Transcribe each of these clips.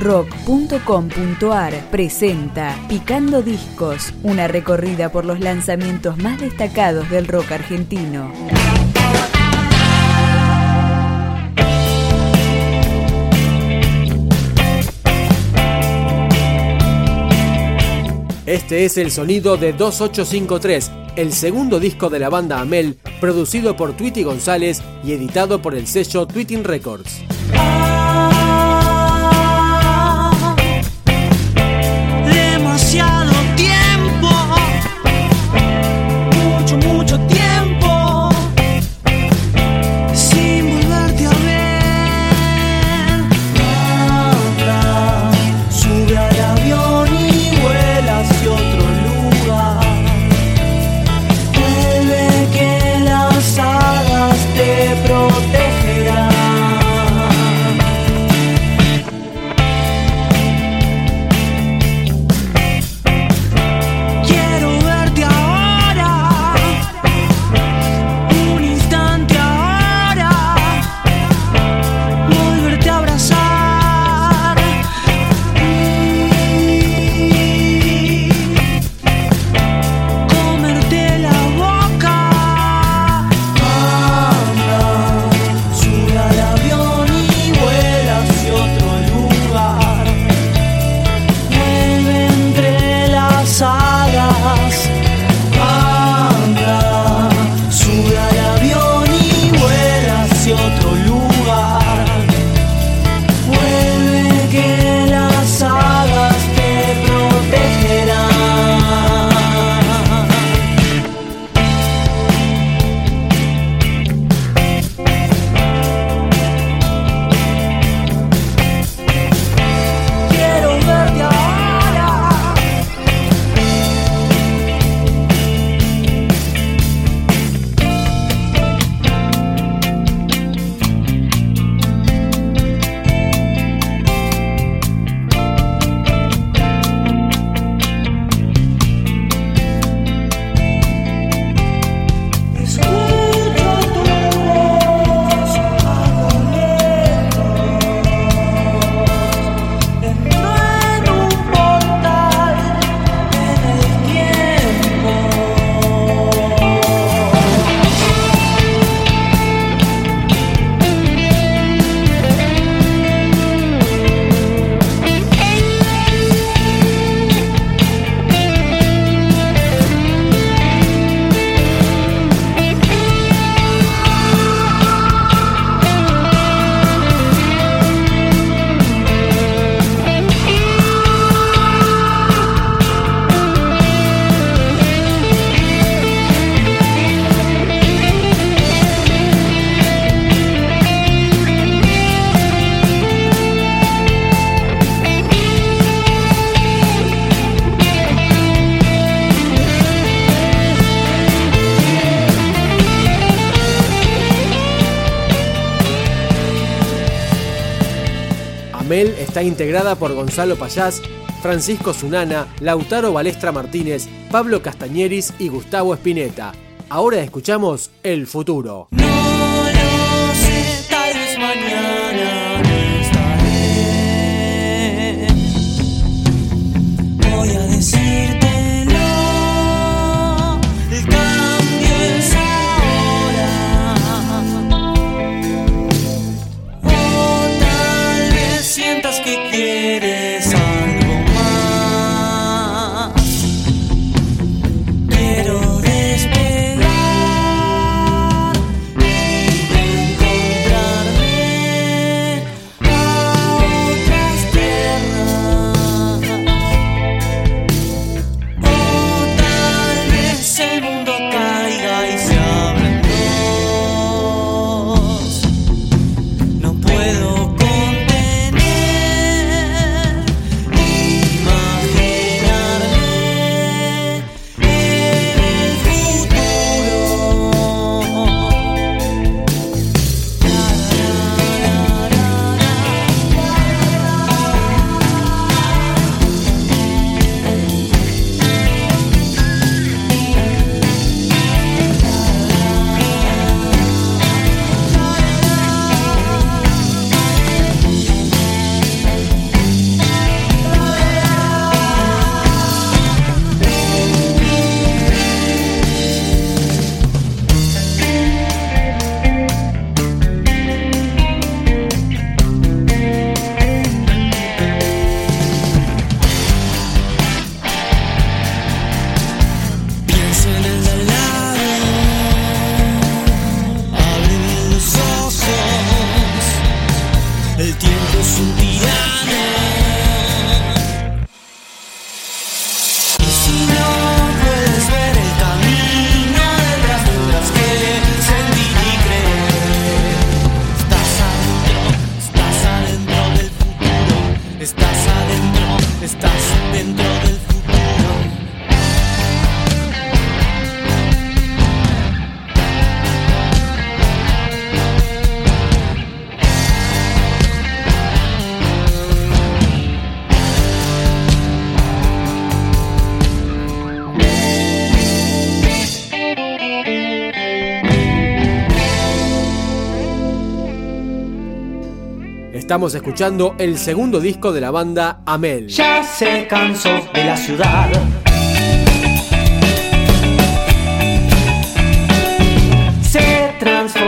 rock.com.ar presenta Picando Discos, una recorrida por los lanzamientos más destacados del rock argentino. Este es el sonido de 2853, el segundo disco de la banda Amel, producido por Tweety González y editado por el sello Tweeting Records. Mel está integrada por Gonzalo Payás, Francisco Zunana, Lautaro Balestra Martínez, Pablo Castañeris y Gustavo Espineta. Ahora escuchamos El Futuro. Estamos escuchando el segundo disco de la banda Amel. Ya se cansó de la ciudad. Se transformó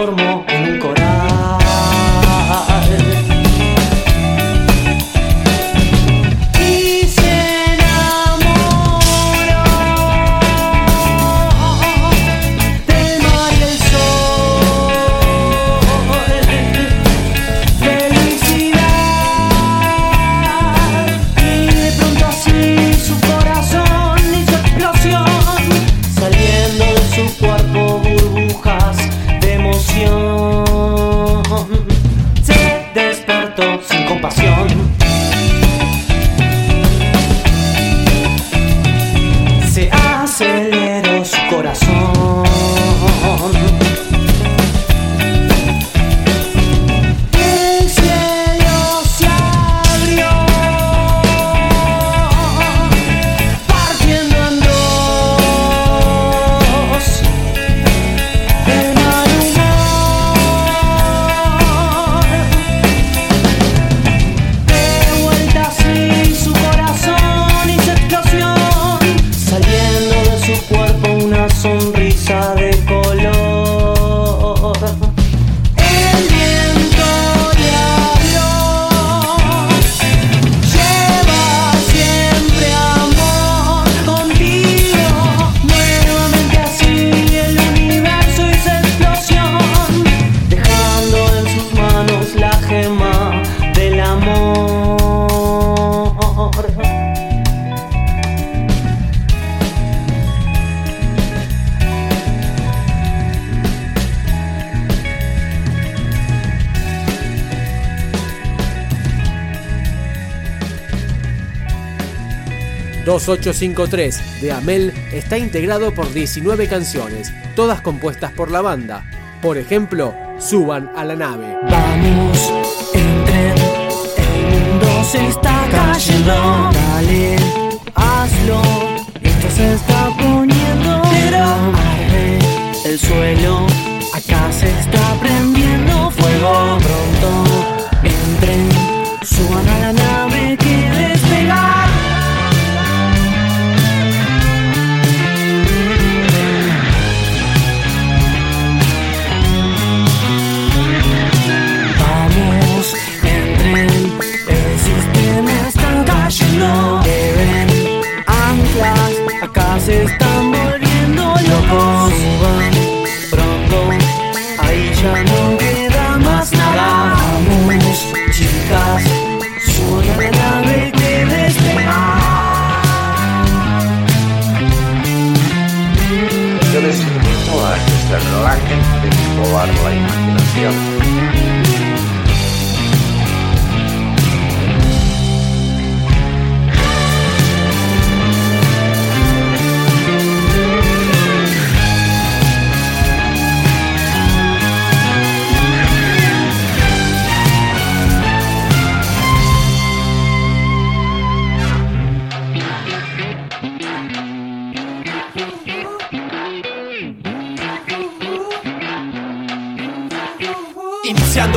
2853 de Amel está integrado por 19 canciones, todas compuestas por la banda. Por ejemplo, Suban a la nave. Vamos, entren, el mundo se está cayendo. Dale, hazlo, esto se está Yo les invito a que se relajen, volar la imaginación.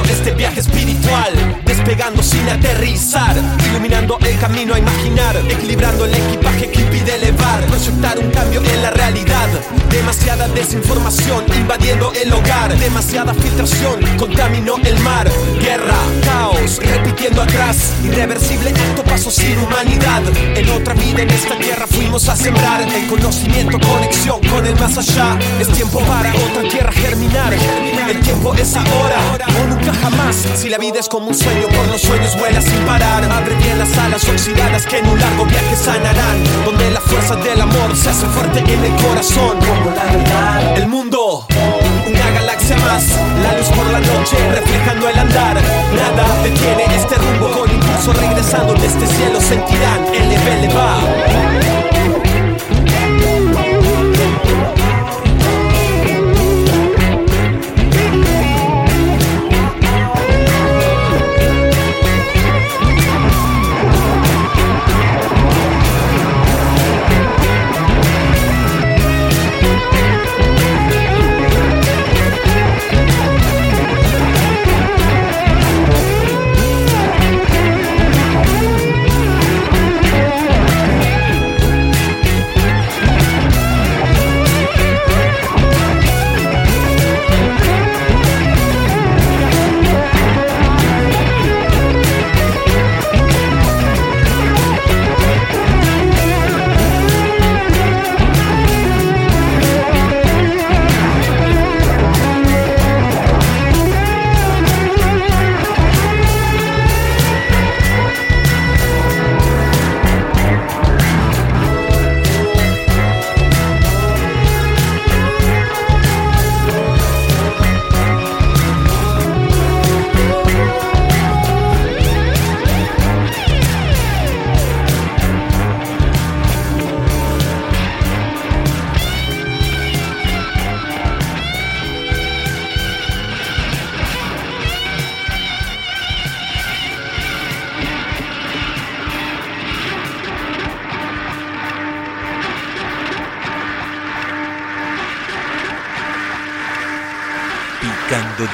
Este viaje espiritual, despegando sin aterrizar, iluminando el camino a imaginar, equilibrando el equipaje que impide elevar, proyectar un cambio en la realidad. Demasiada desinformación invadiendo el hogar, demasiada filtración contaminó el mar, guerra, caos, repitiendo atrás, irreversible acto paso sin humanidad. En otra vida en esta tierra fuimos a sembrar el conocimiento, conexión con el más allá. Es tiempo para otra tierra germinar, el tiempo es ahora o nunca jamás. Si la vida es como un sueño, por los sueños vuela sin parar. Abre bien las alas oxidadas que en un largo viaje sanarán. Donde la fuerza del amor se hace fuerte en el corazón. Como la verdad, el mundo, una galaxia más. La luz por la noche reflejando el andar. Nada detiene este rumbo con impulso regresando de este cielo sentirán el va.